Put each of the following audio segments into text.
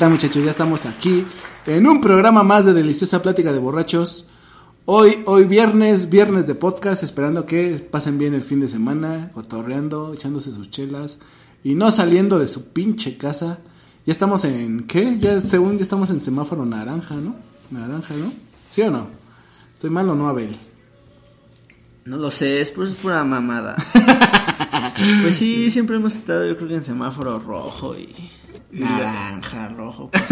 Tal muchachos? Ya estamos aquí en un programa más de Deliciosa Plática de Borrachos. Hoy, hoy viernes, viernes de podcast, esperando que pasen bien el fin de semana, cotorreando, echándose sus chelas y no saliendo de su pinche casa. Ya estamos en, ¿qué? Ya según ya estamos en semáforo naranja, ¿no? Naranja, ¿no? ¿Sí o no? ¿Estoy mal o no, Abel? No lo sé, es, pura mamada. pues sí, siempre hemos estado, yo creo que en semáforo rojo y naranja, rojo. pues.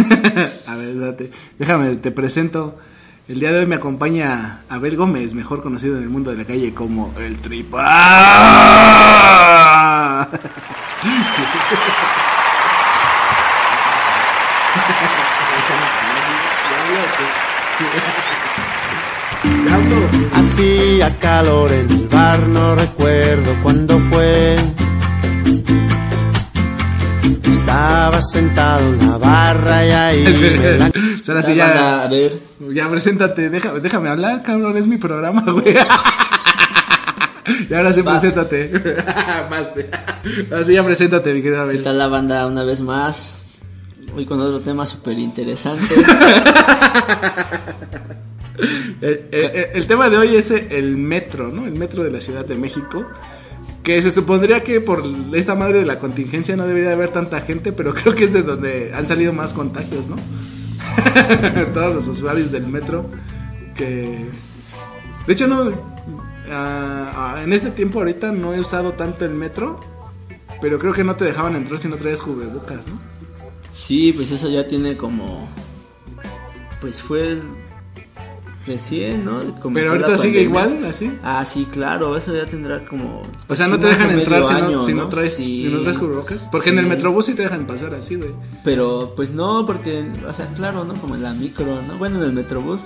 A ver, espérate. Déjame, te presento. El día de hoy me acompaña Abel Gómez, mejor conocido en el mundo de la calle como el Tripa. Hacía calor en el bar, no recuerdo cuándo fue. Estaba sentado en la barra y ahí la Pues ahora sí Banda, ya, a ver, ya preséntate, déjame, déjame hablar, cabrón, es mi programa, güey. Y ahora sí, Vas. preséntate. Ahora sí, ya preséntate, mi querida ¿qué Abel. tal la banda una vez más? Hoy con otro tema súper interesante. El, el- el tema de hoy es el metro, ¿no? El metro de la Ciudad de México. Que se supondría que por esta madre de la contingencia no debería haber tanta gente, pero creo que es de donde han salido más contagios, ¿no? Todos los usuarios del metro. Que. De hecho, no. ah, ah, en este tiempo ahorita no he usado tanto el metro. Pero creo que no te dejaban entrar si no traías cubrebocas, ¿no? Sí, pues eso ya tiene como. Pues fue recién, ¿no? Comenzó Pero ahorita sigue igual, así. Ah, sí, claro, eso ya tendrá como. O sea, no sí, te dejan de entrar si no, año, si no ¿no? traes, Sí. si no traes cubrebocas. Porque en el Sí. metrobús sí te dejan pasar así, güey. Pero pues no, porque, o sea, claro, ¿no? Como en la micro, ¿no? Bueno, en el metrobús,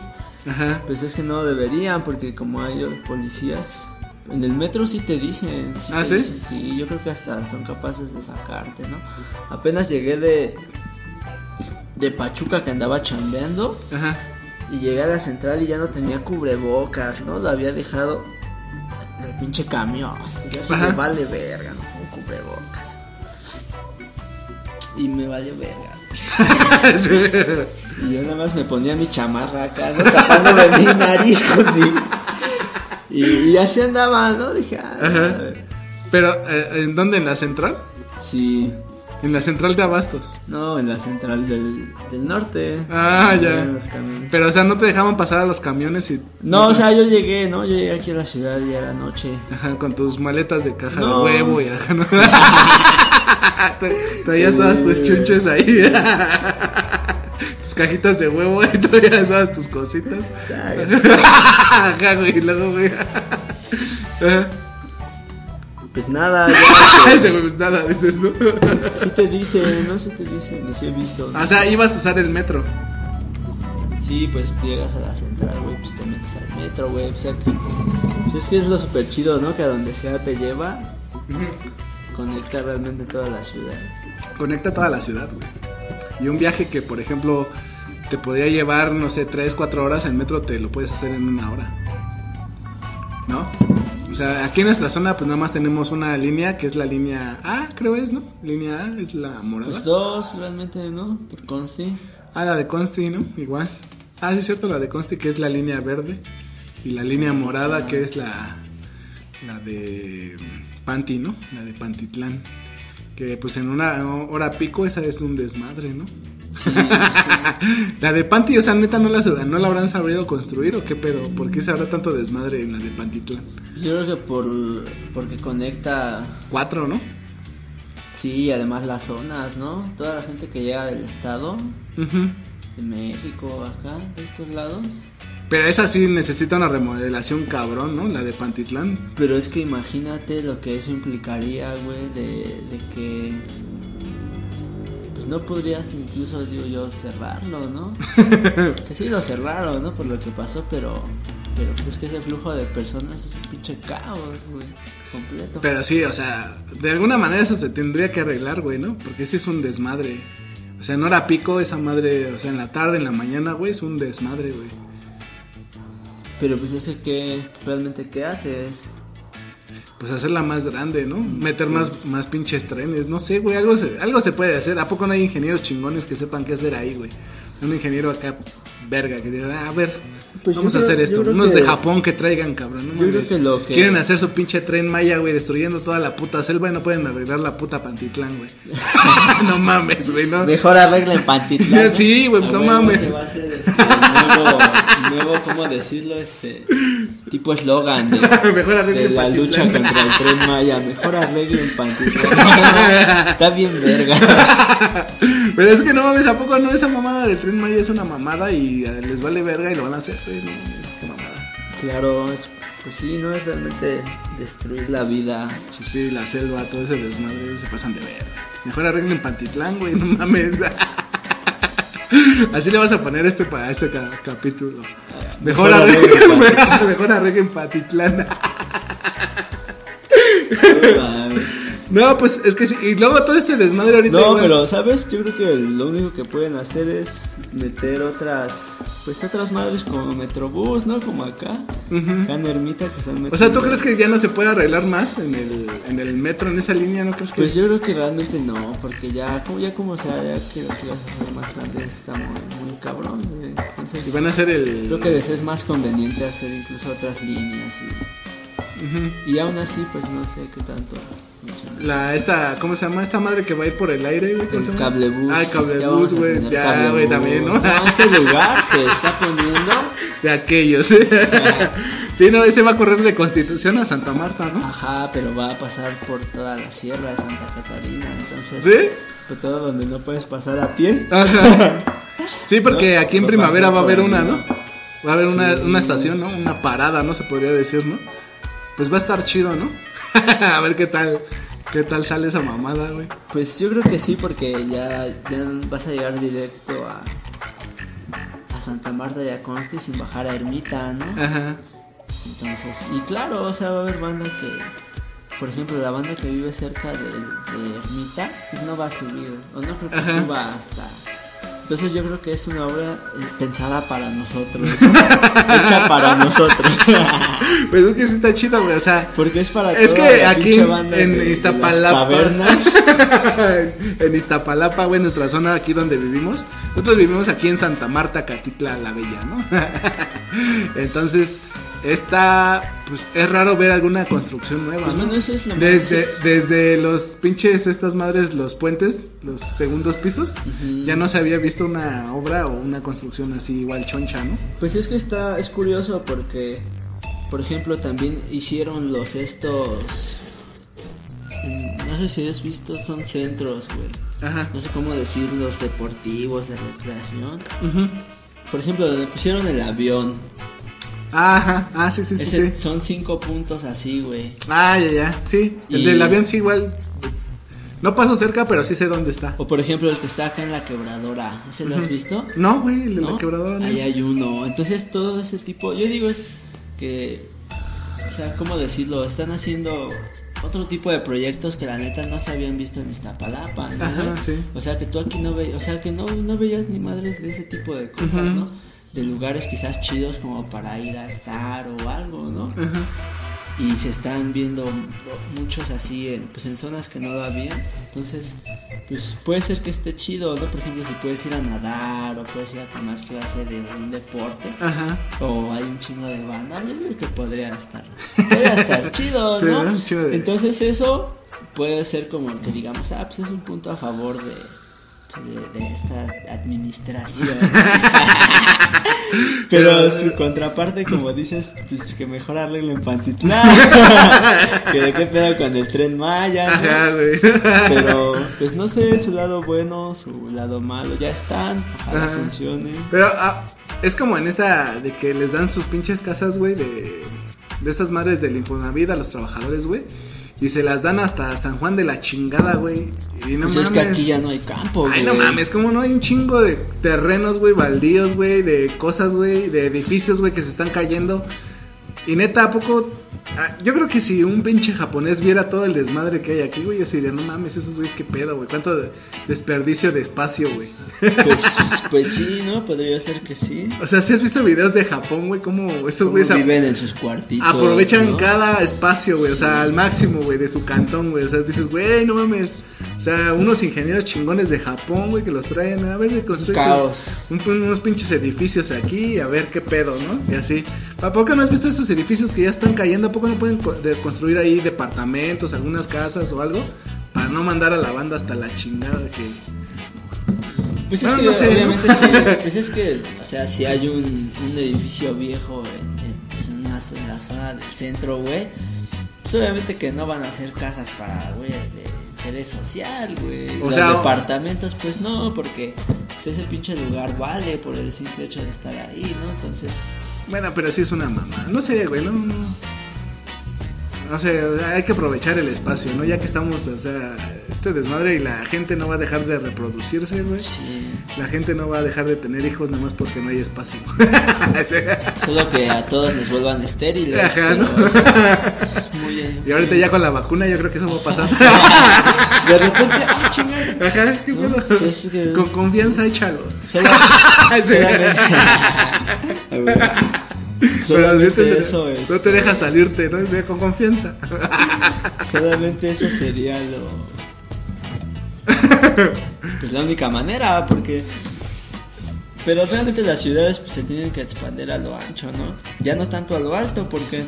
Ajá. pues es que no deberían, porque como hay policías, en el metro sí te dicen. ¿Ah, te sí? dicen, sí, yo creo que hasta son capaces de sacarte, ¿no? Apenas llegué de. de Pachuca que andaba chambeando Ajá. Y llegué a la central y ya no tenía cubrebocas, ¿no? Lo había dejado en el pinche camión. Y ya se Ajá. me vale verga, ¿no? Con cubrebocas. Y me valió verga. Y yo nada más me ponía mi chamarra acá, ¿no? Tapándome mi nariz con mi... Y, y así andaba, ¿no? Dije, ah, a ver. Pero, eh, ¿en dónde? ¿En la central? Sí. En la central de Abastos. No, en la central del, del norte. Ah, ya. Los. Pero, o sea, no te dejaban pasar a los camiones y. No, o sea, yo llegué, ¿no? Yo llegué aquí a la ciudad y era noche. Ajá, con tus maletas de caja No. de huevo y ajá, ¿no? Tra- Traías todas tus chunches ahí. tus cajitas de huevo y traías todas tus cositas. Ajá, güey, y luego, güey. Ajá. Pues nada, ya, Ese güey, pues nada, dices, ¿no? sí te dicen, no sé te dicen, sí he visto. O sea, ibas a usar el metro. Sí, pues tú llegas a la central, güey, pues te metes al metro, güey. O sea que. Pues es que es lo súper chido, ¿no? Que a donde sea te lleva. Conecta realmente toda la ciudad. Conecta toda la ciudad, güey. Y un viaje que, por ejemplo, te podría llevar, no sé, 3, 4 horas en metro, te lo puedes hacer en una hora. ¿No? O sea, aquí en nuestra zona, pues nada más tenemos una línea que es la línea A, creo es, ¿no? Línea A es la morada. Pues dos, realmente, ¿no? Por consti. Ah, la de Consti, ¿no? Igual. Ah, sí, es cierto, la de Consti, que es la línea verde. Y la línea morada, que es la, la de Panti, ¿no? La de Pantitlán. Que pues en una hora pico esa es un desmadre, ¿no? Sí, La de Panti, o sea, neta, ¿no la, ¿no la habrán sabido construir o qué pedo? ¿Por qué se habrá tanto desmadre en la de Pantitlán? Yo creo que por porque conecta Cuatro, ¿no? sí, además las zonas, ¿no? Toda la gente que llega del estado, de México, acá, de estos lados. Pero esa sí necesita una remodelación cabrón, ¿no? La de Pantitlán. Pero es que imagínate lo que eso implicaría, güey, de, de que no podrías incluso, digo yo, cerrarlo, ¿no? que sí lo cerraron, ¿no? Por lo que pasó, pero pero pues es que ese flujo de personas es un pinche caos, güey, completo. Pero sí, o sea, de alguna manera eso se tendría que arreglar, güey, ¿no? Porque ese es un desmadre. O sea, en hora pico, esa madre, o sea, en la tarde, en la mañana, güey, es un desmadre, güey. Pero pues ese que realmente qué haces? Pues hacerla más grande, ¿no? Meter más, más pinches trenes, no sé, güey, algo se, algo se puede hacer. ¿A poco no hay ingenieros chingones que sepan qué hacer ahí, güey? Un ingeniero acá, verga, que diga, "Ah, a ver, Pues vamos a hacer esto. Unos de Japón que traigan, cabrón. No Yo creo mames. que lo que- Quieren hacer su pinche tren maya, güey, destruyendo toda la puta selva y no pueden arreglar la puta Pantitlán, güey. no mames, güey, no. Mejor arreglen Pantitlán. ¿no? Sí, güey, no huevo, mames. ese va a ser este, nuevo, nuevo, ¿cómo decirlo? Este tipo eslogan de, de la Pantitlán. lucha contra el tren Maya. Mejor arreglen Pantitlán. Está bien verga. Pero es que no mames, ¿a poco no? Esa mamada del tren Maya es una mamada y eh, les vale verga y lo van a hacer, güey. No mames, qué mamada. Claro, es- pues sí, no es realmente destruir la vida. Pues sí, la selva, todo ese desmadre, se pasan de verga. Mejor arreglen Pantitlán, güey, no mames. Así le vas a poner este para este ca- capítulo. Mejor, Mejor arreglen mejor arreglen Pantitlán. No, pues es que sí. Y luego todo este desmadre ahorita. No, igual- pero sabes, yo creo que lo único que pueden hacer es meter otras, pues otras madres como Metrobús, ¿no? Como acá, acá en Ermita que están O sea, ¿tú metiendo- crees que ya no se puede arreglar más en el, en el metro, en esa línea? ¿No crees que.? Pues yo creo que realmente no, porque ya como ya como sea, ya que lo quieras hacer más grande está muy, muy cabrón, güey. Entonces, Y van a hacer el. creo que es más conveniente hacer incluso otras líneas y, y aún así, pues no sé qué tanto. La, esta, ¿cómo se llama? Esta madre que va a ir por el aire, güey. ¿cómo se El llama? cablebús. Ah, el güey. Ya, güey, también, ¿no? No, este lugar se está poniendo. De aquellos. sí, no, ese va a correr de Constitución a Santa Marta, ¿no? Ajá, pero va a pasar por toda la sierra de Santa Catarina. Entonces, ¿Sí? por todo donde no puedes pasar a pie. Ajá. Sí, porque No, aquí en primavera va a haber una, ¿no? Va a haber una, una estación, ¿no? Una parada, ¿no? Se podría decir, ¿no? Pues va a estar chido, ¿no? a ver qué tal, qué tal sale esa mamada, güey. Pues yo creo que sí, porque ya, ya vas a llegar directo a, a Santa Marta y a Consti sin bajar a Ermita, ¿no? Ajá. Entonces, y claro, o sea, va a haber banda que, por ejemplo, la banda que vive cerca de, de Ermita, pues no va a subir, o no creo que Ajá. suba hasta. Entonces yo creo que es una obra eh, pensada para nosotros, ¿no? hecha para nosotros. Pues es que sí está chido, güey. O sea, Porque es para Es toda que la aquí banda en de- Iztapalapa. en Iztapalapa, güey, nuestra zona aquí donde vivimos. Nosotros vivimos aquí en Santa Marta, Catitla la Bella, ¿no? Entonces, esta, pues es raro ver alguna construcción nueva. Pues ¿no? bueno, eso es lo más- desde, desde los pinches, estas madres, los puentes, los segundos pisos, ya no se había visto una obra o una construcción así igual choncha, ¿no? Pues es que está, es curioso porque, por ejemplo, también hicieron los estos, en- no sé si has visto, son centros, güey. Ajá. No sé cómo decirlos, deportivos, de recreación. Por ejemplo, donde pusieron el avión. Ajá, ah, sí, sí, sí, Ese- sí. Son cinco puntos así, güey. Ah, ya, ya, sí. El del avión sí igual. No paso cerca, pero sí sé dónde está. O por ejemplo, el que está acá en la quebradora. ¿Ese lo has visto? No, güey, el de ¿No? la quebradora. no. Ahí hay uno. Entonces todo ese tipo, yo digo es que, o sea, ¿cómo decirlo? Están haciendo otro tipo de proyectos que la neta no se habían visto en Iztapalapa, ¿no? Ajá, sí. O sea, que tú aquí no veías, o sea, que no, no veías ni madres de ese tipo de cosas, ¿no? De lugares quizás chidos como para ir a estar o algo, ¿no? Ajá. y se están viendo muchos así en, pues en zonas que no lo habían entonces pues puede ser que esté chido no por ejemplo si puedes ir a nadar o puedes ir a tomar clase de un deporte Ajá. o hay un chingo de banda yo creo que podría estar podría estar chido Sí, no de- entonces eso puede ser como que digamos, ah, pues es un punto a favor de, pues, de, de esta administración. Pero su contraparte, como dices, pues que mejor arreglen Pantitlán. que de qué pedo con el tren Maya. ¿no? Ajá, güey. Pero, pues no sé, su lado bueno, su lado malo, ya están, ojalá Ajá. funcione. Pero ah, es como en esta de que les dan sus pinches casas, güey, de, de estas madres del Infonavit a los trabajadores, güey. Y se las dan hasta San Juan de la chingada, güey. Y no pues mames. es que aquí ya no hay campo, Ay, güey. no mames, como no hay un chingo de terrenos, güey, baldíos, güey, de cosas, güey, de edificios, güey, que se están cayendo. Y neta, ¿a poco? Ah, yo creo que si un pinche japonés viera todo el desmadre que hay aquí, güey, yo diría, no mames, esos güeyes, qué pedo, güey. Cuánto de- desperdicio de espacio, güey. Pues, pues sí, ¿no? Podría ser que sí. O sea, si has visto videos de Japón, güey, cómo esos güeyes viven en sus cuartitos. aprovechan ¿no? cada espacio, güey, o sea, al máximo, güey, de su cantón, güey. O sea, dices, güey, no mames. O sea, unos ingenieros chingones de Japón, güey, que los traen a ver, construir Caos. un- unos pinches edificios aquí, a ver qué pedo, ¿no? Y así. ¿A poco no has visto estos edificios que ya están cayendo? ¿A poco no pueden co- de- construir ahí departamentos, algunas casas o algo? Para no mandar a la banda hasta la chingada que... Pues es Bueno, que no sé, obviamente sí. Pues es que, o sea, si hay un, un edificio viejo en, en, pues, en una- en la zona del centro, güey. Pues obviamente que no van a hacer casas para güeyes de interés social, güey. O Los sea, departamentos, pues no, porque pues, ese pinche lugar vale por el simple hecho de estar ahí, ¿no? Entonces, Bueno, pero sí es una mamá. No sé, güey, no, no. No sé, o sea, hay que aprovechar el espacio, ¿no? Ya que estamos, o sea, este desmadre y la gente no va a dejar de reproducirse, güey. sí. La gente no va a dejar de tener hijos nada más porque no hay espacio. Solo que a todos les vuelvan estériles. Ajá, pero, ¿no? o sea, es muy, y ahorita ya con la vacuna yo creo que eso va a pasar. De repente, ah, chingada. Ajá, ¿qué No, pues es que- Con confianza échalos. Solo- solamente, solamente eso es. no te deja salirte, ¿no? Con confianza. Solamente eso sería lo. Pues la única manera, porque. Pero realmente las ciudades pues, se tienen que expandir a lo ancho, ¿no? Ya no tanto a lo alto, porque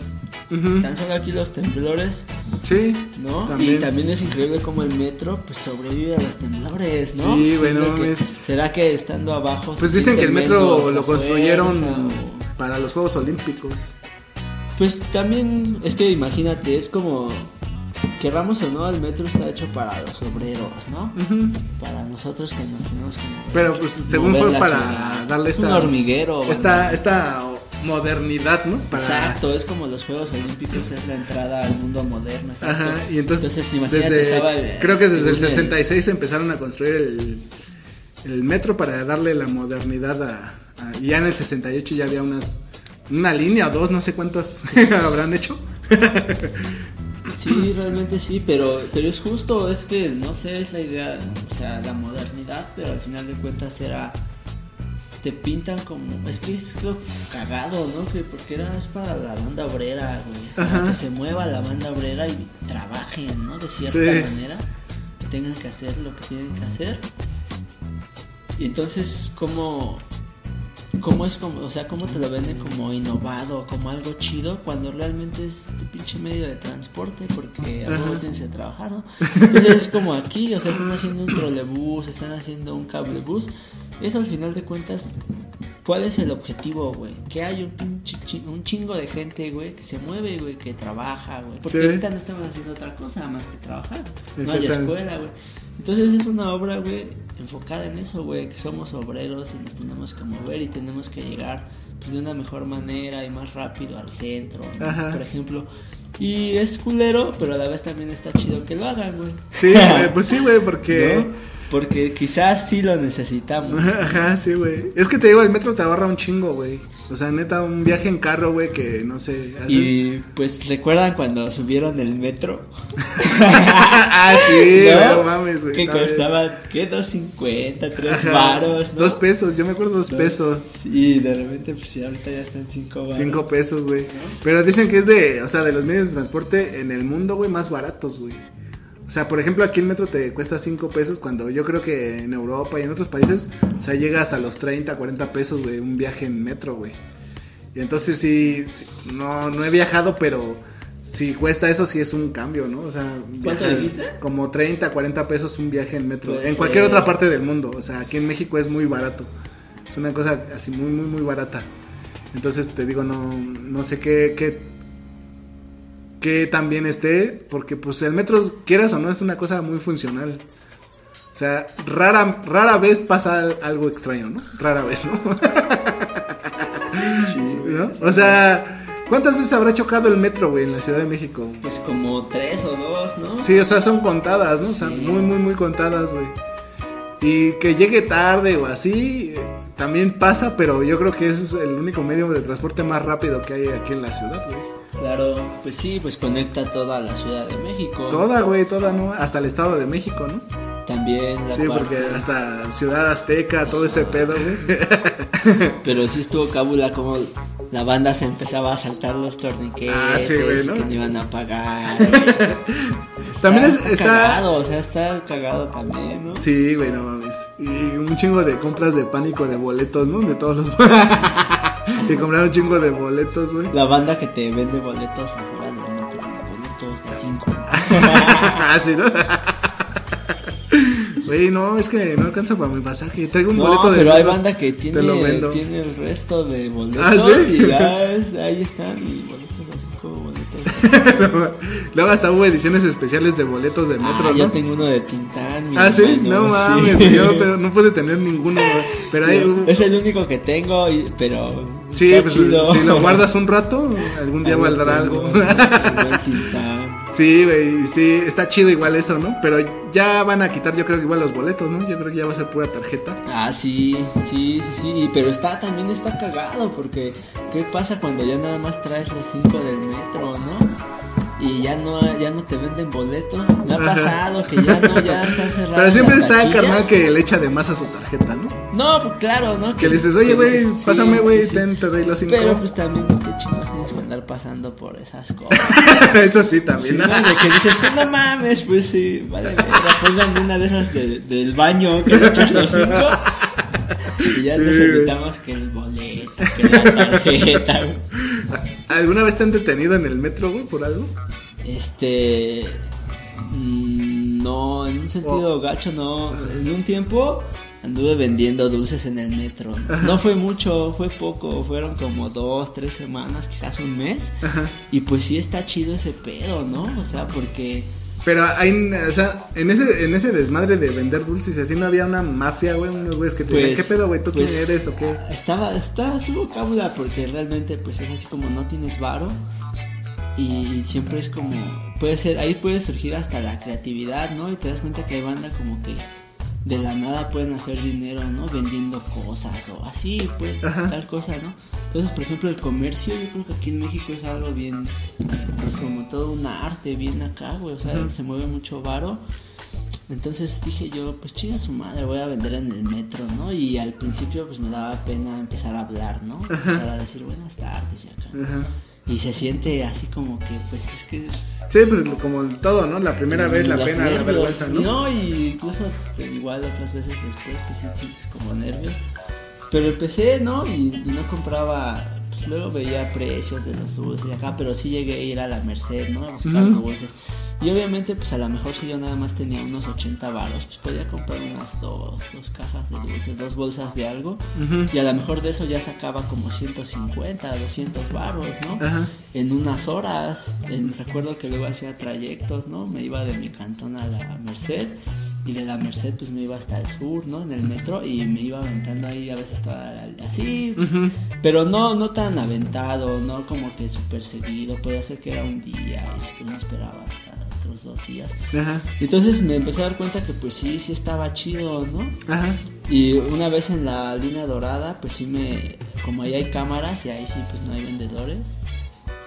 Tan solo aquí los temblores, Sí. ¿no? También. Y también es increíble cómo el metro pues sobrevive a los temblores, ¿no? Sí, no que- mames. ¿Será que estando abajo... Pues dicen que el metro lo construyeron o- para los Juegos Olímpicos. Pues también, es que imagínate, es como, querramos o no, el metro está hecho para los obreros, ¿no? Para nosotros que nos tenemos que mover. Pero pues según fue para ciudad. darle Es esta un hormiguero. esta banda. esta modernidad, ¿no? Para Exacto, es como los Juegos Olímpicos, es la entrada al mundo moderno. exacto. Ajá, y entonces, imagínate, desde- estaba el- creo que desde el según 66 empezaron a construir el, el metro para darle la modernidad a, ya en el 68 ya había unas una línea o dos, no sé cuántas habrán hecho. Sí, realmente sí, pero, pero es justo, es que no sé, es la idea, o sea, la modernidad, pero al final de cuentas era, te pintan como, es que es lo cagado, ¿no? Que porque era, es para la banda obrera, güey, para que se mueva la banda obrera y trabajen, ¿no? De cierta Sí. manera, que tengan que hacer lo que tienen que hacer. Y entonces, ¿cómo, cómo es como, o sea, cómo te lo venden como innovado, como algo chido, cuando realmente es tu pinche medio de transporte, porque a tienes que trabajar, ¿no? Entonces es como aquí, o sea, están haciendo un trolebús, están haciendo un cablebús, eso al final de cuentas, ¿cuál es el objetivo, güey? Que hay un un chingo de gente, güey, que se mueve, güey, que trabaja, güey, porque Sí. ahorita no estamos haciendo otra cosa más que trabajar, no hay escuela, güey. Entonces es una obra, güey, enfocada en eso, güey, que somos obreros y nos tenemos que mover y tenemos que llegar pues de una mejor manera y más rápido al centro, ¿no? Por ejemplo. Y es culero, pero a la vez también está chido que lo hagan, güey. Sí, pues sí, güey, porque ¿No? Porque quizás sí lo necesitamos. Ajá, sí, güey. Es que te digo, el metro te ahorra un chingo, güey. O sea, neta, un viaje en carro, güey, que no sé. haces- Y pues recuerdan cuando subieron el metro. ah, sí, ¿No? no mames, güey. Que costaba, ¿qué? 2.50, 3 Ajá, varos, ¿no? Dos pesos, yo me acuerdo dos pesos. Y de repente, pues ya ahorita ya están 5 varos. Cinco pesos, güey. Pero dicen que es de, o sea, de los medios de transporte en el mundo, güey, más baratos, güey. O sea, por ejemplo, aquí el metro te cuesta cinco pesos cuando yo creo que en Europa y en otros países, o sea, llega hasta los 30, 40 pesos, güey, un viaje en metro, güey. Y entonces sí, sí, no, no he viajado, pero si cuesta eso, sí es un cambio, ¿no? O sea, ¿Cuánto dijiste? Como 30, 40 pesos un viaje en metro. Puede en cualquier otra parte del mundo. O sea, aquí en México es muy barato. Es una cosa así muy, muy, muy barata. Entonces te digo, no, no sé qué, qué, qué tan bien esté, porque pues el metro, quieras o no, es una cosa muy funcional. O sea, rara, rara vez pasa algo extraño, ¿no? Rara vez, ¿no? ¿No? O sea, ¿cuántas veces habrá chocado el metro, güey, en la Ciudad de México? Pues como tres o dos, ¿no? Sí, o sea, son contadas, ¿no? O sea, Sí. muy, muy, muy contadas, güey. Y que llegue tarde o así, también pasa, pero yo creo que ese es el único medio de transporte más rápido que hay aquí en la ciudad, güey. Claro, pues sí, pues conecta toda la Ciudad de México. Toda, güey, toda, ¿no? Hasta el Estado de México, ¿no? También la Sí, parte- porque hasta Ciudad Azteca, todo ese pedo, güey. Pero sí estuvo cábula como la banda se empezaba a saltar los torniquetes Ah, sí, güey, ¿no? que no iban a pagar. También es- está- cagado, o sea, está cagado también, ¿no? Sí, güey, no mames. Y un chingo de compras de pánico de boletos, ¿no? De todos los... que compraron un chingo de boletos, güey. La banda que te vende boletos afuera del metro, boletos de 5. ah, sí, ¿no? Güey, no, es que no alcanza para mi pasaje. Traigo un No, boleto de pero hay banda que tiene, tiene el resto de boletos ¿Ah, sí? y ya es- ahí están y boletos Luego hasta hubo ediciones especiales de boletos de metro, Ah, ¿no? yo tengo uno de Tintán. mi Ah, sí, hermano, no mames, sí. yo te- no pude tener ninguno. Pero ahí hubo- Es el único que tengo, y- pero. Sí, pues chido. si lo guardas un rato, algún día valdrá algo. Sí, güey, sí, está chido igual eso, ¿no? Pero ya van a quitar, yo creo que igual los boletos, ¿no? Yo creo que ya va a ser pura tarjeta. Ah, sí, sí, sí, sí, pero está también está cagado porque ¿qué pasa cuando ya nada más traes los cinco del metro, no? Y ya no ya no te venden boletos. Me ha Ajá. pasado que ya no ya está cerrado. Pero siempre está el carnal que le echa de más a su tarjeta, ¿no? No, pues claro, ¿no? Que le dices, oye, güey, sí, pásame, güey, sí, sí. ten, te doy los cinco. Pero pues también qué chingados tienes que andar pasando por esas cosas. Eso sí, Sí, también. ¿no? Que dices, tú no mames, pues sí, vale, verga, pónganme una de esas de- del baño que le echas los cinco. Y ya Sí, nos evitamos que el boleto, que la tarjeta. güey. ¿Alguna vez te han detenido en el metro, güey, por algo? Este. mm, No, en un sentido gacho, no. En un tiempo anduve vendiendo dulces en el metro. No fue mucho, fue poco. Fueron como dos, tres semanas, quizás un mes. Y pues sí está chido ese pedo, ¿no? O sea, porque. Pero hay, o sea, en ese, en ese desmadre de vender dulces y así no había una mafia, güey, unos güeyes que te decían, Pues, ¿qué pedo, güey? ¿Tú pues, quién eres o qué? Estaba, estaba, estuvo cábula porque realmente pues es así como no tienes varo y siempre es como, puede ser, ahí puede surgir hasta la creatividad, ¿no? Y te das cuenta que hay banda como que de la nada pueden hacer dinero, ¿no? Vendiendo cosas o así, pues, tal cosa, ¿no? Entonces, por ejemplo, el comercio, yo creo que aquí en México es algo bien, pues como todo un arte, bien acá, güey, o sea, se mueve mucho varo. Entonces dije yo, pues chinga su madre, voy a vender en el metro, ¿no? Y al principio pues me daba pena empezar a hablar, ¿no? Empezar a decir buenas tardes y acá. Ajá. Y se siente así como que, pues es que es... Sí, pues como todo, ¿no? La primera vez, la pena, la vergüenza, ¿no? No, y incluso igual otras veces después, pues sí sientes como nervios. Pero empecé, ¿no? Y, y no compraba, pues luego veía precios de los dulces acá, pero sí llegué a ir a la Merced, ¿no? A buscar Ujú. dulces. Y obviamente, pues a lo mejor si yo nada más tenía unos 80 varos, pues podía comprar unas dos, dos cajas de dulces, dos bolsas de algo. Y a lo mejor de eso ya sacaba como 150, 200 varos, ¿no? Ajá. en unas horas. En- recuerdo que luego hacía trayectos, ¿no? Me iba de mi cantón a la Merced y de la Merced pues me iba hasta el sur, ¿no? En el metro y me iba aventando ahí a veces toda la- así, pues, pero no no tan aventado, no como que súper seguido. Podía ser que era un día y después me esperaba hasta otros dos días. Ajá. Y entonces me empecé a dar cuenta que pues sí, sí estaba chido, ¿no? Ajá. Y una vez en la línea dorada, pues sí me. Como ahí hay cámaras y ahí sí, pues no hay vendedores.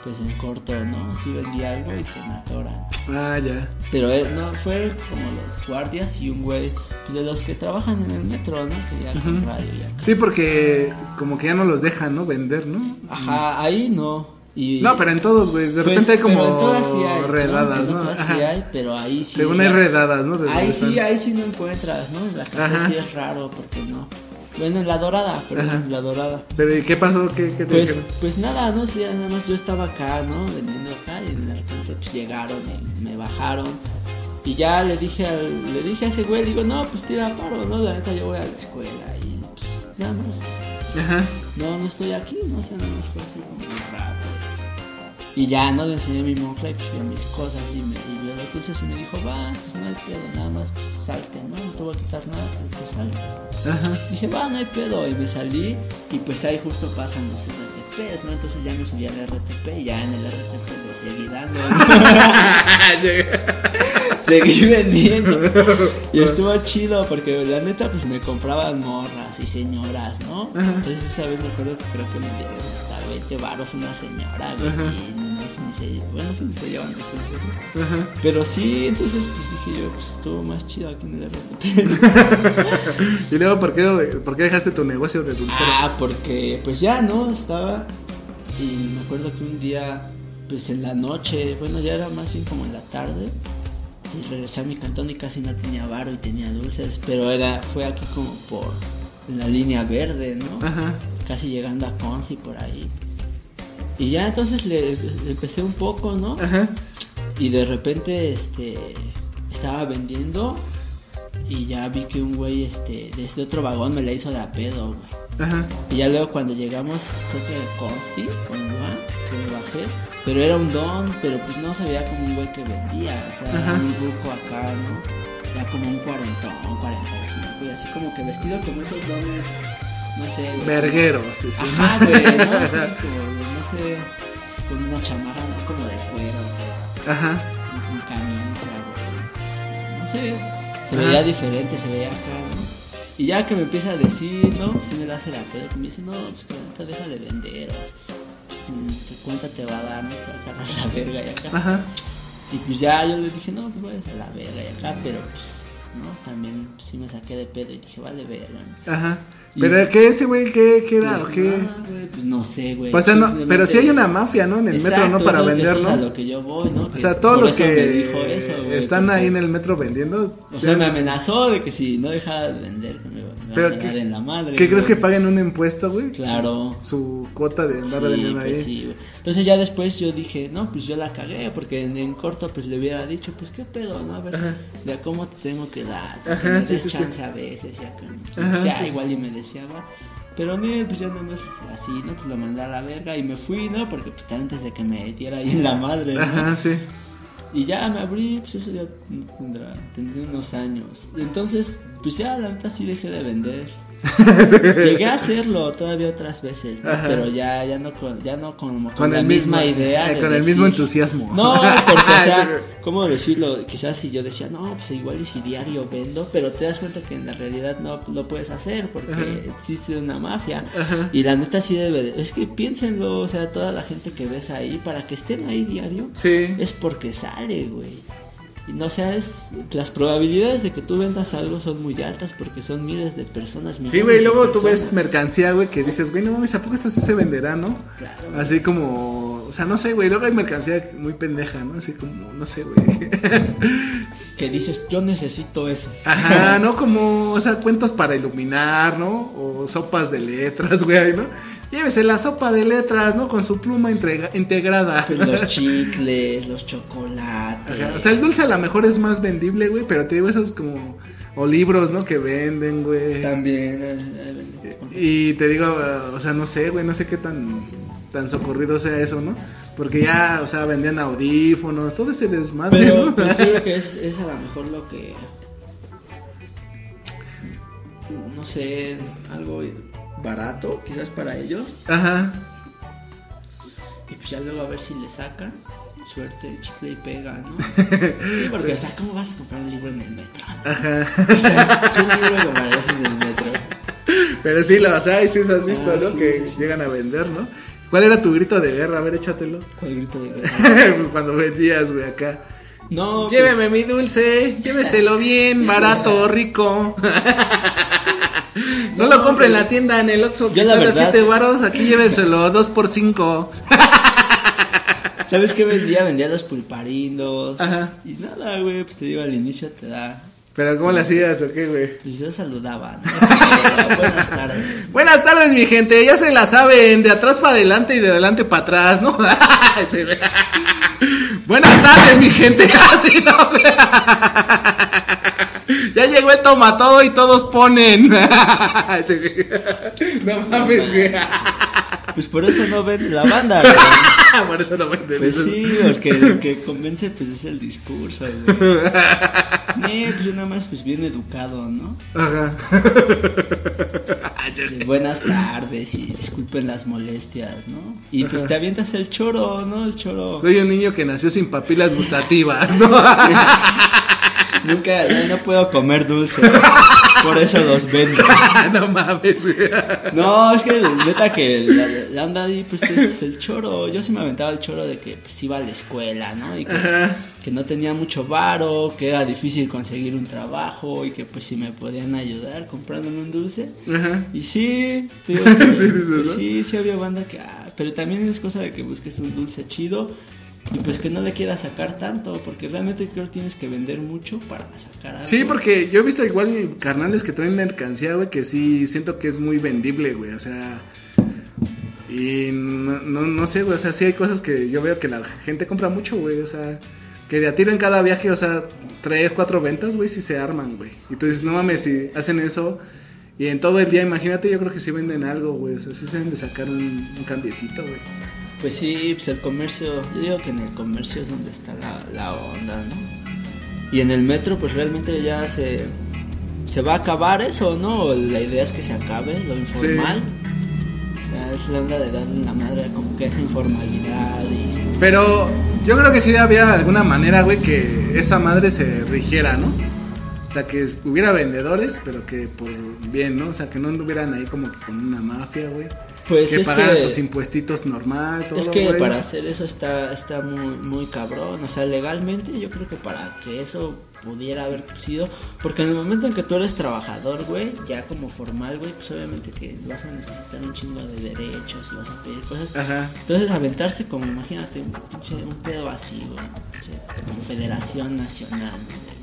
Pues en corto, ¿no? Sí vendí algo y te me atoran. Ah, ya. Pero eh, no, fue como los guardias y un güey pues, de los que trabajan en el metro, ¿no? Que ya con radio y acá. Sí, porque como que ya no los dejan, ¿no? Vender, ¿no? Ajá, ahí no. Y, No, pero en todos, güey. De pues, repente hay como en todas sí hay, ¿no? redadas, En ¿no? todas sí Ajá. hay, pero ahí sí. Según ya- hay redadas, ¿no? Ahí sí, ahí sí no encuentras, ¿no? En la calle sí es raro porque no. Bueno, en la dorada, Ajá. en la dorada. Pero ¿y qué pasó? ¿Qué, qué te Pues, dijeron? pues nada, no sé, nada más yo estaba acá, ¿no? Vendiendo acá y de repente pues llegaron y me bajaron. Y ya le dije al, le dije a ese güey, digo, no, pues tira paro, ¿no? La neta yo voy a la escuela y pues nada más, Ajá. no, no estoy aquí, no sé, nada más fue así como un rato. Y ya, ¿no? Le enseñé mi moncla y pues vio mis cosas y me y vio los dulces y me dijo, va, pues no hay pedo, nada más pues, salte, ¿no? No te voy a quitar nada, pero pues salte. Ajá. Dije, va, no hay pedo. Y me salí y pues ahí justo pasan los RTPs, ¿no? Entonces ya me subí al RTP y ya en el RTP lo seguí dando. seguí vendiendo. Y estuvo chido porque la neta pues me compraban morras y señoras, ¿no? Entonces esa vez me acuerdo que creo que me dieron hasta 20 varos una señora, güey. Y no sé ni se, bueno, sí se llevan distancia, ¿no? Pero sí, entonces pues dije yo, pues estuvo más chido aquí en el RTP. Y luego, ¿por qué, por qué dejaste tu negocio de dulcero? Ah, porque pues ya, ¿no? Estaba y me acuerdo que un día, pues en la noche, bueno, ya era más bien como en la tarde, y regresé a mi cantón y casi no tenía varo y tenía dulces, pero era, fue aquí como por la línea verde, ¿no? Ajá. Casi llegando a Conci por ahí. Y ya entonces le, le empecé un poco, ¿no? Ajá. Y de repente, este, estaba vendiendo y ya vi que un güey, este, desde otro vagón me la hizo de a pedo, güey. Ajá. Y ya luego cuando llegamos, creo que Consti o en Juan, que me bajé, pero era un don, pero pues no se veía como un güey que vendía, o sea, era un ruco acá, ¿no? Era como un cuarentón, un 45, y así como que vestido como esos dones, no sé, güey. Verguero, sí, sí. Ajá, güey, ¿no? Como, no sé, con una chamarra ¿no? como de cuero, Ajá. con camisa, güey. No sé, se veía diferente, se veía acá, ¿no? Y ya que me empieza a decir, no, pues sí me la pedo, que me dice, no, pues que neta deja de vender, pues, mm, te cuenta te va a dar, no te va a agarrar la verga y acá. Ajá. Y pues ya yo le dije, no, pues vayas a la verga y acá, pero pues, no, también sí me saqué de pedo y dije, vale verga. ¿no? Ajá. Y- Pero ¿qué ese güey? ¿Qué, qué era? Pues, qué? güey, pues no sé, güey. Pues, o sea, no, simplemente- pero sí hay una mafia, ¿no? En el metro, ¿no? Para eso- vender, eso es a ¿no? lo que yo voy, ¿no? O sea, todos los que dijo eso, están ahí en el metro vendiendo. O sea, me amenazó de que si no dejaba de vender, me iba a ¿qué- en la madre. ¿Qué crees que paguen un impuesto, güey? Claro. Su cuota de andar Sí, vendiendo pues ahí. sí, güey. Entonces ya después yo dije, no, pues yo la cagué, porque en, en corto pues le hubiera dicho, pues qué pedo, ¿no? A ver, de cómo te tengo que dar, que Ajá, me sí, des sí, sí. chance a veces y acá. Ajá, Pues ya igual y me decía, va. Pero no, pues ya nada más así, ¿no? Pues lo mandé a la verga y me fui, ¿no? Porque pues antes de que me diera ahí en la madre, ¿no? Ajá, sí. Y ya me abrí, pues eso ya tendrá, tendré unos años. Entonces, pues ya la neta sí dejé de vender. Llegué a hacerlo todavía otras veces, ¿no? Ajá. pero ya, ya no con, ya no con, Con la el misma mismo- idea. eh, de con el mismo entusiasmo. No, porque, o sea. ¿cómo decirlo? Quizás si yo decía, no, pues igual y si diario vendo, pero te das cuenta que en la realidad no lo puedes hacer porque existe una mafia. Y la neta sí debe de- Es que piénsenlo, o sea, toda la gente que ves ahí, para que estén ahí diario, Sí. es porque sale, güey. Y no sea, es, las probabilidades de que tú vendas algo son muy altas porque son miles de personas. Sí, güey, luego tú ves mercancía, güey, que dices, güey, no mames, ¿a poco esto sí se venderá, no? Claro. Así como, o sea, no sé, güey, luego hay mercancía muy pendeja, ¿no? Así como, no sé, güey. Que dices, yo necesito eso. Ajá, ¿no? Como, o sea, cuentos para iluminar, ¿no? O sopas de letras, güey, ¿no? Llévese la sopa de letras, ¿no? Con su pluma entrega- integrada. Pues los chicles, los chocolates. Ajá, O sea, el dulce a lo mejor es más vendible, güey, pero te digo, esos como, o libros, ¿no? Que venden, güey. También. eh, eh, Y te digo, uh, o sea, no sé, güey, no sé qué tan, tan socorrido sea eso, ¿no? Porque ya, o sea, vendían audífonos, todo ese desmadre, Pero ¿no? pues, sí, que es, es a lo mejor lo que. No sé, algo barato, quizás para ellos. Ajá. Y pues ya luego a ver si le sacan. Suerte, chicle y pega, ¿no? Sí, porque, o sea, ¿cómo vas a comprar un libro en el metro? Ajá. O sea, ¿qué libro comprarías en el metro? Pero sí, lo, o sea, y sí has visto, Ah, ¿no? sí, que sí, sí. llegan a vender, ¿no? ¿Cuál era tu grito de guerra? A ver, échatelo. ¿Cuál grito de guerra? pues cuando vendías, güey, acá. No, Lléveme pues, mi dulce, lléveselo bien, barato, rico. No, lo compre en la tienda, en el Oxxo, que está a verdad- 7 varos, aquí lléveselo 2 por 5 ¿Sabes qué vendía? Vendía los pulparindos. Ajá. Y nada, güey, pues te digo, al inicio te da. Pero ¿cómo le hacías o qué, güey? Pues yo saludaba, ¿no? Buenas tardes. Buenas tardes, mi gente. Ya se la saben, de atrás para adelante y de adelante para atrás, ¿no? Buenas tardes, mi gente. Así, ¿no? Ya llegó el tomatodo y todos ponen. No mames. Pues por eso no ven la banda, güey. Por eso no venden Pues sí, porque el que convence pues es el discurso, güey. Nee, pues yo nada más pues bien educado, ¿no? Ajá. De buenas tardes y disculpen las molestias, ¿no? Y pues te avientas el choro, ¿no? El choro. Soy un niño que nació sin papilas gustativas, ¿no? Nunca, no, no puedo comer dulce. Por eso los vendo. no mames, güey. No, es que neta que la, la onda ahí pues es el choro. Yo sí me aventaba el choro de que pues iba a la escuela, ¿no? Y que, que no tenía mucho varo, que era difícil conseguir un trabajo y que pues si me podían ayudar comprándome un dulce. Ajá. Y sí, que, Sí, dices, pues ¿no? sí, sí había banda que, ah, pero también es cosa de que busques un dulce chido y pues que no le quieras sacar tanto, porque realmente creo que tienes que vender mucho para sacar algo. Sí, porque yo he visto igual carnales que traen mercancía, güey, que sí siento que es muy vendible, güey, o sea... Y no, no, no sé, güey, o sea, sí hay cosas que yo veo que la gente compra mucho, güey, o sea... Que de a cada viaje, o sea, tres, cuatro ventas, güey, sí se arman, güey. Y tú dices, no mames, si hacen eso... Y en todo el día, imagínate, yo creo que sí venden algo, güey. O sea, sí se deben de sacar un, un cambiecito, güey. Pues sí, pues el comercio, yo digo que en el comercio es donde está la, la onda, ¿no? Y en el metro pues realmente ya se, se va a acabar eso, ¿no? O La idea es que se acabe lo informal. O sea, es la onda de darle la madre como que esa informalidad y... Pero yo creo que sí había alguna manera, güey, que esa madre se rigiera, ¿no? O sea, que hubiera vendedores, pero que por bien, ¿no? O sea, que no anduvieran ahí como que con una mafia, güey. Pues que es pagaran que- sus impuestitos normal, todo, Es que güey. para hacer eso está, está muy, muy cabrón. O sea, legalmente yo creo que para que eso pudiera haber sido. Porque en el momento en que tú eres trabajador, güey, ya como formal, güey, pues obviamente que vas a necesitar un chingo de derechos y vas a pedir cosas. Ajá. Entonces aventarse como, imagínate, un pinche, un pedo así, güey. Confederación Nacional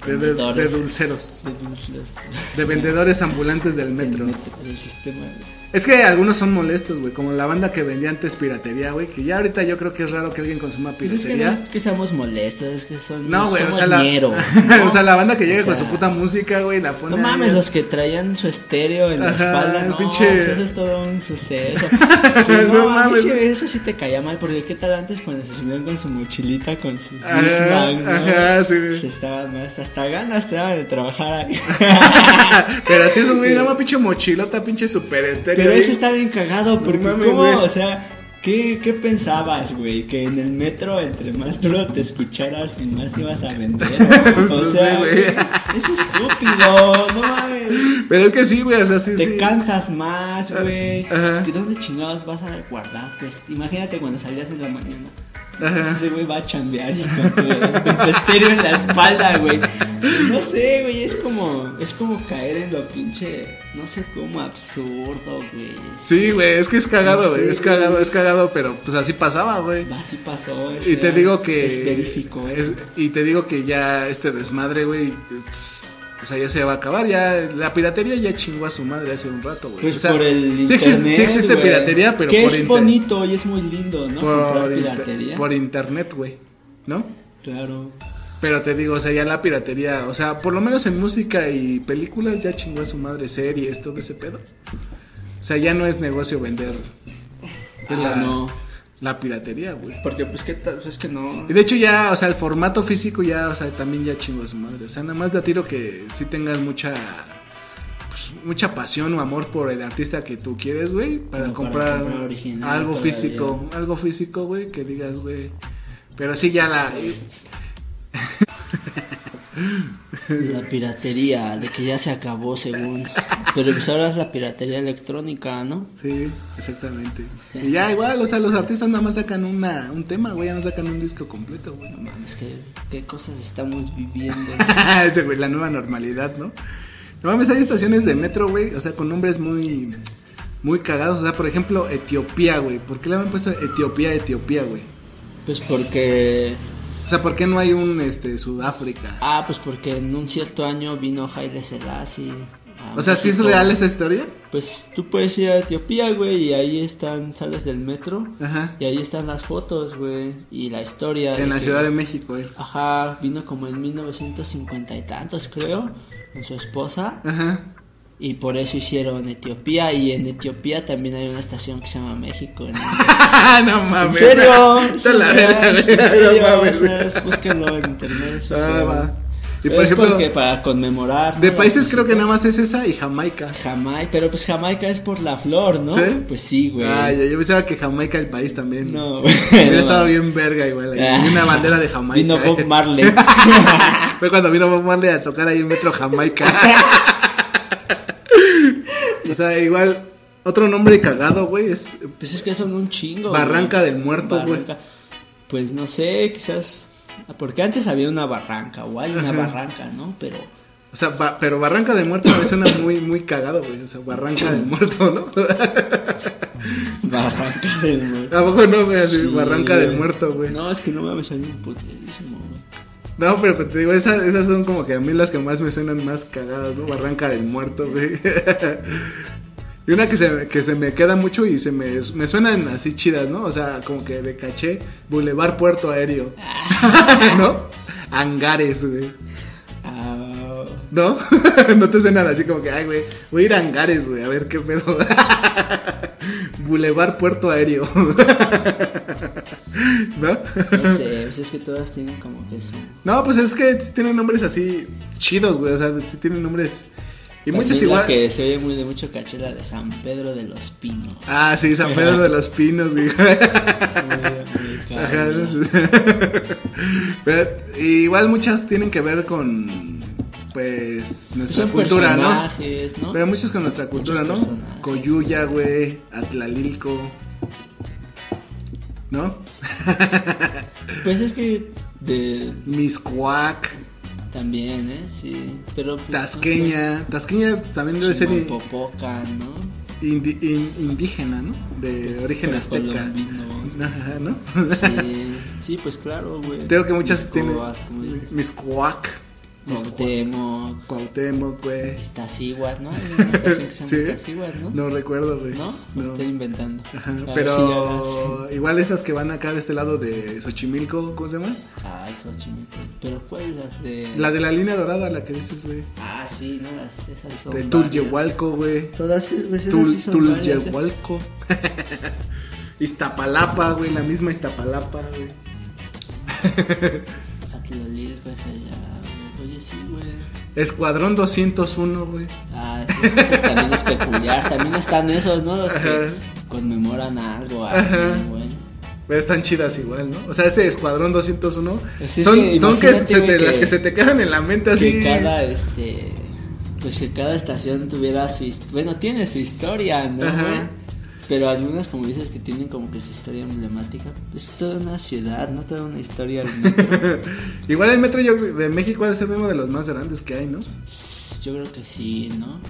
De, de- de dulceros. de dulces. De vendedores ambulantes del Del metro. metro, del sistema. Es que algunos son molestos, güey. Como la banda que vendía antes piratería, güey. Que ya ahorita yo creo que es raro que alguien consuma Pues es que no piratería. es que seamos molestos, es que son, No, güey, o sea, la, o sea, la banda que llega O con su puta música, güey, la pone No ahí. mames, los que traían su estéreo en la espalda, no, pinche- pues eso es todo un suceso. Pues No mames. sí, eso sí te caía mal, porque qué tal antes cuando se subían con su mochilita, con su Ajá, Discman, ¿no? ajá, sí, güey. Pues estaban más, hasta ganas te daban de trabajar ahí. Pero así esos güey, llama pinche mochilota, pinche super estéreo. Pero eso está bien cagado, porque mames, ¿cómo? güey. O sea, ¿qué, ¿qué pensabas, güey? Que en el metro, entre más duro te escucharas, más ibas a vender. Pues O no sea, sé, güey. es estúpido, no mames. Pero es que sí, güey, o sea, sí, Te sí. cansas más, güey. Ajá. ¿De dónde chingados vas a guardar? Pues imagínate cuando salías en la mañana. Ajá. Ese güey va a chambear y con estéreo en la espalda, güey. No sé, güey, es como, es como caer en lo pinche, no sé cómo absurdo, güey. Sí, güey, es que es cagado, güey. Es cagado, güey. es cagado, pero pues así pasaba, güey. Así pasó. es Y te digo que. Es eso. y te digo que ya este desmadre, güey. pues, o sea, ya se va a acabar. Ya la piratería ya chingó a su madre hace un rato, güey. Pues o sea, por el sí existe, internet, sí existe piratería, pero que por es inter- bonito y es muy lindo, ¿no? Comprar por, inter- piratería. por internet, güey. ¿No? Claro. Pero te digo, o sea, ya la piratería, o sea, por lo menos en música y películas ya chingó a su madre series, todo ese pedo. O sea, ya no es negocio vender pues, Ah, la, no. La piratería, güey. Porque pues que tal, pues, es que no. Y de hecho ya, o sea, el formato físico ya, o sea, también ya chingó a su madre. O sea, nada más de a tiro que sí tengas mucha pues, mucha pasión o amor por el artista que tú quieres, güey, para Como comprar original algo todavía. físico, algo físico, güey, que digas, güey. Pero sí ya la La piratería, de que ya se acabó según. Pero pues ahora es la piratería electrónica, ¿no? Sí, exactamente. Y ya igual, o sea, los artistas nada más sacan una, un tema, güey, ya no sacan un disco completo, güey. No mames, que qué cosas estamos viviendo. Ese, güey, la nueva normalidad, ¿no? No mames, hay estaciones de metro, güey, o sea, con nombres muy, muy cagados. O sea, por ejemplo, Etiopía, güey. ¿Por qué le han puesto Etiopía, Etiopía, güey? Pues porque O sea, ¿por qué no hay un este Sudáfrica? Ah, pues porque en un cierto año vino Haile Selassie. O sea, ¿sí es real esa historia? Pues tú puedes ir a Etiopía, güey, y ahí están, sales del metro. Ajá. Y ahí están las fotos, güey, y la historia. En la que- Ciudad de México, eh. Ajá, vino como en 1950 y tantos, creo, con su esposa. Ajá. Y por eso hicieron Etiopía. Y en Etiopía también hay una estación que se llama México. ¿no? no ¿En mames. serio? Está la Sí, verga, en serio, No mames. búsquenlo en internet. sí, Ah, va. Y por es ejemplo, porque para conmemorar. de países creo que nada más es esa y Jamaica. Jamaica, pero pues Jamaica es por la flor, ¿no? ¿Sí? Pues sí, güey. Ya, yo pensaba que Jamaica el país también. No, Hubiera güey. estado bien verga igual. ahí. Ah. Una bandera de Jamaica. Vino Bob. Marley. Fue cuando vino Bob Marley a tocar ahí en Metro Jamaica. o sea, igual, otro nombre cagado, güey, es... Pues es que son un chingo. Barranca güey. del Muerto, güey. Pues no sé, quizás. Porque antes había una barranca, o hay una Ajá. barranca, ¿no? Pero. O sea, ba- pero Barranca del Muerto me suena muy, muy cagado, güey. O sea, Barranca del Muerto, ¿no? Barranca del Muerto. ¿A poco no, güey? Sí, Barranca del. Muerto, güey. No. Es que no mames, salió un puterísimo, güey. pero pues, te digo, esas, esas son como que a mí las que más me suenan más cagadas, ¿no? Barranca del Muerto, güey. Y una que se, que se me queda mucho y se me, me suenan así chidas, ¿no? O sea, como que de caché, Boulevard Puerto Aéreo. ¿No? Hangares, güey. Ah, ¿No? no te suenan así como que, ay, güey, voy a ir a hangares, güey, a ver qué pedo. Boulevard Puerto Aéreo. ¿No? no sé, pues es que todas tienen como que su. No, pues es que tienen nombres así chidos, güey. O sea, sí tienen nombres. Y También muchos la igual. que se oye muy de mucho caché, la de San Pedro de los Pinos. Ah, sí, San Pedro de los Pinos, güey. Ajá, no sé. Pero igual muchas tienen que ver con, pues, nuestra Son cultura, ¿no? ¿no? Pero muchos con nuestra cultura, Muchos ¿no? personajes. Coyuya, güey, Atlalilco. ¿No? Pues es que de Miscuac, también, ¿eh? Sí, pero pues, Tasqueña. Tasqueña pues, también debe ser Chimalpopocan, ¿no? indi- in- indígena, ¿no? De Pues, origen azteca. Ajá, ¿no? Sí, sí, pues claro, güey. Tengo que muchas tienen Miscuac, Cuauhtémoc, Cuauhtémoc, güey. Iztaccíhuatl, ¿no? ¿Sí? Iztaccíhuatl, ¿no? No recuerdo, güey. ¿No? Me No. estoy inventando. Ajá, si pero igual esas que van acá de este lado de Xochimilco, ¿cómo se llama? Ah, Xochimilco. Pero ¿cuál las de...? La de la línea dorada, la que dices, güey. Ah, sí, no, las, esas son De. Tulyehualco, güey. Todas es- pues, esas Tul, sí son ¿eh? Tulyehualco. Iztapalapa, güey, la misma Iztapalapa, güey. Atlolilco es allá, Escuadrón 201, güey. Ah, sí, también es peculiar. También están esos, ¿no? Los que Ajá. conmemoran algo, alguien, güey. Pero están chidas igual, ¿no? O sea, ese Escuadrón 201 Pues es son, que son que, imagínate, se güey, te- que- las que se te quedan en la mente así. Que cada, este... Pues que cada estación tuviera su... Bueno, tiene su historia, ¿no, güey? Pero algunas, como dices, que tienen como que su historia emblemática. Es toda una ciudad, no toda una historia. metro. Igual el metro yo, de México debe ser uno de los más grandes que hay, ¿no? Yo creo que sí, ¿no?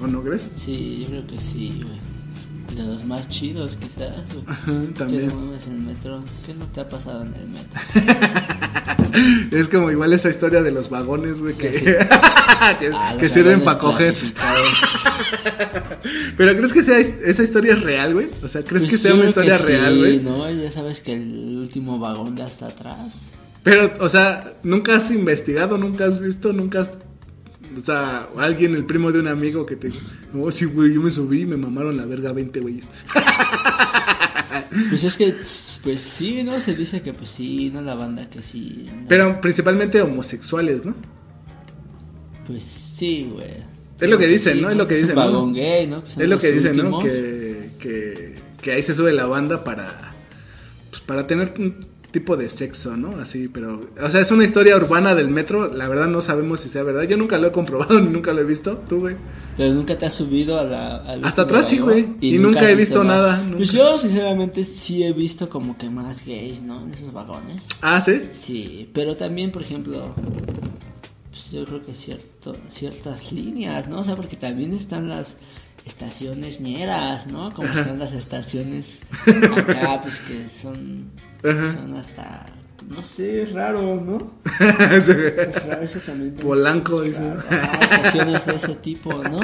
¿O no crees? Sí, yo creo que sí, güey. De los más chidos, quizás, también. Mames en el metro. ¿Qué no te ha pasado en el metro? Es como igual esa historia de los vagones, güey, que, Sí. que, Ah, que sirven para coger. Pero ¿crees que sea esa historia es real, güey? O sea, ¿crees Pues que sea una historia real, sí, güey? ¿no? Ya sabes que el último vagón de hasta atrás. Pero, o sea, nunca has investigado, nunca has visto, nunca has... O sea, alguien, el primo de un amigo que te... No, sí, güey, yo me subí y me mamaron la verga 20 güeyes. Pues es que, pues sí, ¿no? Se dice que pues sí, ¿no? La banda que sí. anda- Pero principalmente homosexuales, ¿no? Pues sí, güey. Es lo que Sí, dicen, ¿no? Es lo que un dicen, ¿no? son Es lo que dicen, ¿no? Que, que, que ahí se sube la banda para... Pues para tener tipo de sexo, ¿no? Así, pero... O sea, es una historia urbana del metro. La verdad no sabemos si sea verdad. Yo nunca lo he comprobado ni nunca lo he visto. ¿Tú, güey? Pero nunca te has subido a la. Hasta atrás sí, güey. Y nunca he visto nada, Pues nunca. yo, sinceramente, sí he visto como que más gays, ¿no? En esos vagones. Ah, ¿sí? Sí, pero también, por ejemplo, pues yo creo que cierto, ciertas líneas, ¿no? O sea, porque también están las estaciones ñeras, ¿no? Como están las estaciones acá, pues que son, Ajá. son hasta no sé, es raro, ¿no? es raro eso también. Polanco, dice. Ah, estaciones de ese tipo, ¿no?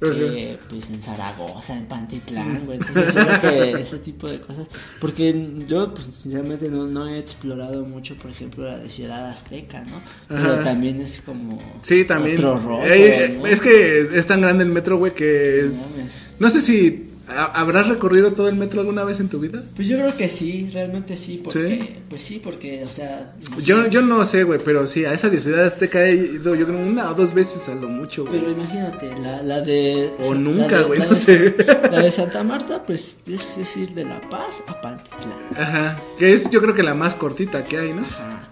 Que, pues en Zaragoza, en Pantitlán, güey. Entonces, yo creo que ese tipo de cosas. Porque yo, pues, sinceramente, no, no he explorado mucho, por ejemplo, la de Ciudad Azteca, ¿no? Pero Ajá. también es como. Sí, también. Otro. Eh, ¿no? Es que es tan grande el metro, güey, que es... No sé si habrás recorrido todo el metro alguna vez en tu vida. Pues yo creo que sí, realmente sí, porque, ¿Sí? pues sí, porque, o sea, Yo, yo no sé, güey, pero sí, a esa de Ciudad Azteca he ido yo creo una o dos veces a lo mucho, güey. pero imagínate, la, la de... O nunca, güey, no de- sé. La de Santa Marta, pues es, es ir de La Paz a Pantitlán. Ajá, que es yo creo que la más cortita que hay, ¿no? Ajá.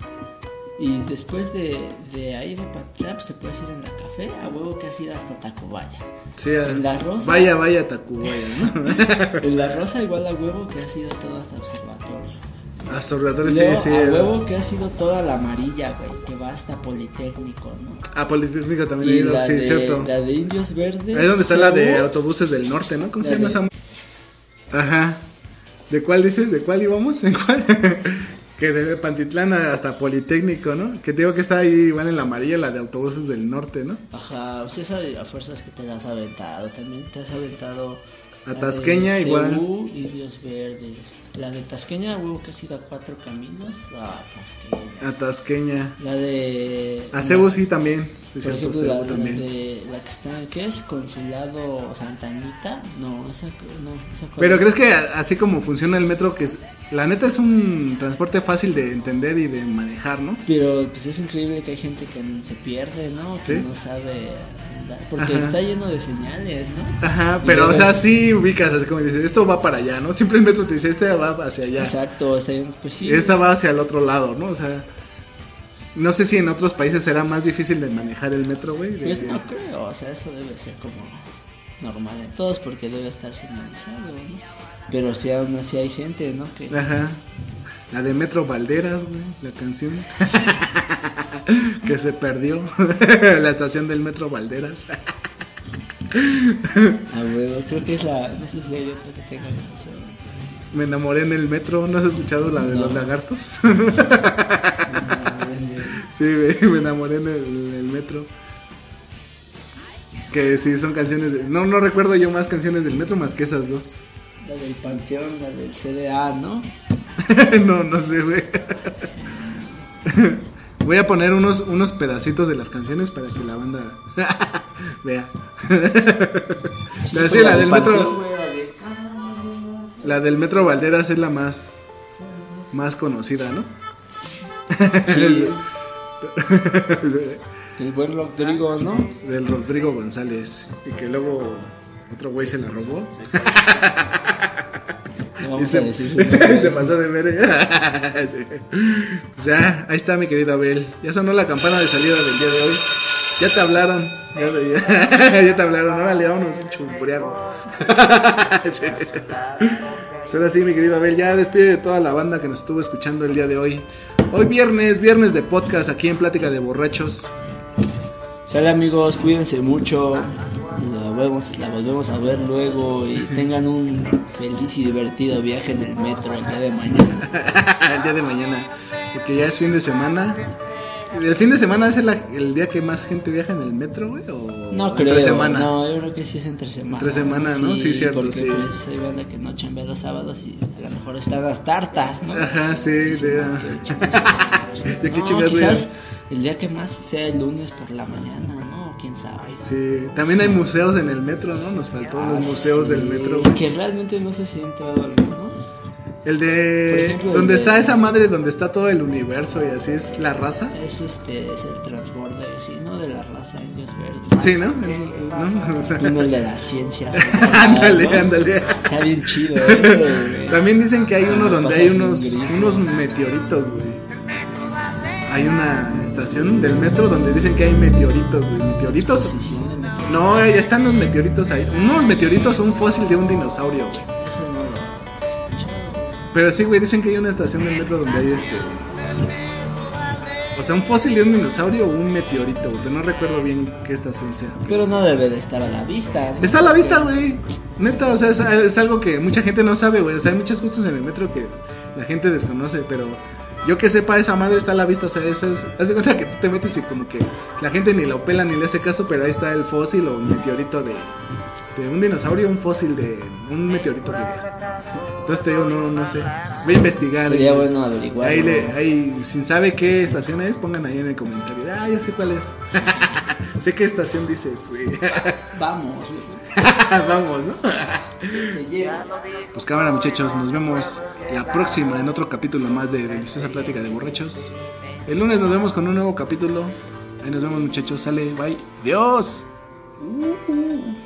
Y después de, de ahí de Pantitlán, pues te puedes ir en la café, a huevo que has ido hasta Tacubaya. Sí, a- En la Rosa. Vaya, vaya, Tacubaya, ¿no? En la Rosa igual a huevo que has ido todo hasta Observatorio. Observatorio, sí, Luego, sí. a huevo que has ido toda la amarilla, güey, que va hasta Politécnico, ¿no? A Politécnico también he Y ido, la, sí, de, cierto. la de Indios Verdes. Ahí es donde está la de autobuses del norte, ¿no? ¿Cómo se La llama esa? Ajá. ¿De cuál dices? ¿De cuál íbamos? ¿En cuál? Que de Pantitlán hasta Politécnico, ¿no? Que te digo que está ahí igual en la amarilla, la de autobuses del norte, ¿no? Ajá, pues esa a fuerzas que te la has aventado. También te has aventado. A de Tasqueña igual. Cebú, Indios Verdes. La de Tasqueña, huevo que has ido a cuatro caminos. A Tasqueña. A Tasqueña. La de. A Cebu sí también. Sí, Por cierto, ejemplo, Cebu la, la también. de la que está, ¿qué es? Consulado Santa Anita. No, esa, no, esa Pero es? crees que así como funciona el metro, que es, la neta es un transporte fácil de entender y de manejar, ¿no? Pero pues es increíble que hay gente que se pierde, ¿no? Que Sí. no sabe andar. Porque Ajá. está lleno de señales, ¿no? Ajá, pero luego o sea, sí ubicas, así como dices, esto va para allá, ¿no? Siempre el metro te dice, este va hacia allá. Exacto, está lleno, pues sí. Esta va hacia el otro lado, ¿no? O sea, no sé si en otros países será más difícil de manejar el metro, güey. Pues no creo, o sea, eso debe ser como normal en todos porque debe estar señalizado, ¿no? Pero si aún así hay gente, ¿no? Que Ajá. La de Metro Valderas, güey, la canción. que se perdió. la estación del Metro Valderas. a huevo, creo que es la, no sé si hay otra que tenga canción. Me enamoré en el metro. ¿No has escuchado la de No. los lagartos? sí, güey, me enamoré en el, en el metro. Que sí, son canciones de... No, no recuerdo yo más canciones del metro más que esas dos. La del Panteón, la del CDA, ¿no? no, no sé, güey. Voy a poner unos, unos pedacitos de las canciones para que la banda vea. Sí, Pero pues, sí, la del metro- Panteón, la La del Metro Valderas es la más más conocida, ¿no? Sí. El buen Rodrigo, ¿no? Del Rodrigo González. Y que luego otro güey se la robó. No Y vamos se, a decir se pasó de verga. Sí. Ya, ahí está mi querido Abel. Ya sonó la campana de salida del día de hoy. Ya te hablaron. Ya, ya- ya te hablaron. Órale, vámonos, chumbriago. Sí. Pues ahora sí, mi querido Abel, ya despide de toda la banda que nos estuvo escuchando el día de hoy. Hoy viernes, viernes de podcast aquí en Plática de Borrachos. Sale amigos, cuídense mucho. La volvemos, la volvemos a ver luego y tengan un feliz y divertido viaje en el metro el día de mañana. el día de mañana. Porque ya es fin de semana. ¿El fin de semana es el, el día que más gente viaja en el metro, güey? ¿O No entre creo, semana? no, yo creo que sí es entre semana. Entre semana, ¿no? Sí, cierto, porque sí. pues hay banda que no chambea los sábados y a lo mejor están las tartas, ¿no? Ajá, sí, de- "No, que chingas". Quizás el día que más sea el lunes por la mañana, ¿no? ¿Quién sabe? Sí, también hay museos en el metro, ¿no? Nos faltó los Ah, museos sí, del metro. güey. Que realmente no sé si he entrado algunos. El de... Por ejemplo, el donde de- está esa madre, donde está todo el universo y así es la raza. Es este, es el transborde, sí, ¿no? De la raza indios verdes. Sí, ¿no? ¿No? O sea, Túnel de las ciencias. ándale, ¿no? ándale. Está bien chido eso, güey. También dicen que hay uno Ah, donde hay unos meteoritos, güey. Hay una estación del metro donde dicen que hay meteoritos, güey. ¿Meteoritos? De metro. No, ya están los meteoritos ahí. Unos meteoritos, un fósil de un dinosaurio, güey. Eso no lo he. Pero sí, güey, dicen que hay una estación del metro donde hay este. O sea, un fósil de un dinosaurio o un meteorito, güey. Pero no recuerdo bien qué estación sea. Pero no debe de estar a la vista. ¿no? Está a la vista, güey. Neta, o sea, es, es algo que mucha gente no sabe, güey. O sea, hay muchas cosas en el metro que la gente desconoce, pero yo que sepa, esa madre está a la vista. O sea, esa es. Haz de cuenta que tú te metes y como que la gente ni lo pela ni le hace caso, pero ahí está el fósil o meteorito de. De un dinosaurio, un fósil de. Un meteorito de. Entonces te digo, no, no sé. Voy a investigar. Sería y- bueno averiguar. Ahí, ¿no? le, ahí, sin sabe qué estación es, pongan ahí en el comentario. Ah, yo sé cuál es. sé qué estación dices, güey. Vamos, güey. Vamos, ¿no? pues cámara muchachos, nos vemos la próxima en otro capítulo más de Deliciosa Plática de Borrachos. El lunes nos vemos con un nuevo capítulo. Ahí nos vemos muchachos, sale, bye, Dios. Uh -huh.